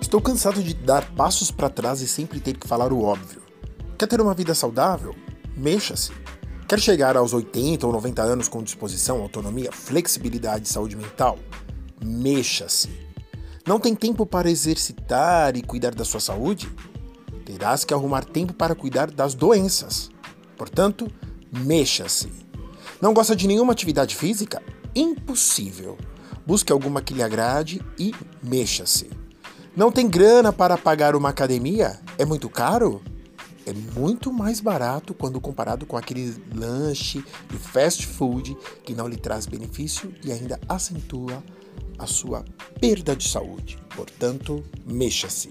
Estou cansado de dar passos para trás e sempre ter que falar o óbvio. Quer ter uma vida saudável? Mexa-se. Quer chegar aos 80 ou 90 anos com disposição, autonomia, flexibilidade e saúde mental? Mexa-se. Não tem tempo para exercitar e cuidar da sua saúde? Terás que arrumar tempo para cuidar das doenças. Portanto, mexa-se. Não gosta de nenhuma atividade física? Impossível. Busque alguma que lhe agrade e mexa-se. Não tem grana para pagar uma academia? É muito caro? É muito mais barato quando comparado com aquele lanche de fast food que não lhe traz benefício e ainda acentua a sua perda de saúde. Portanto, mexa-se.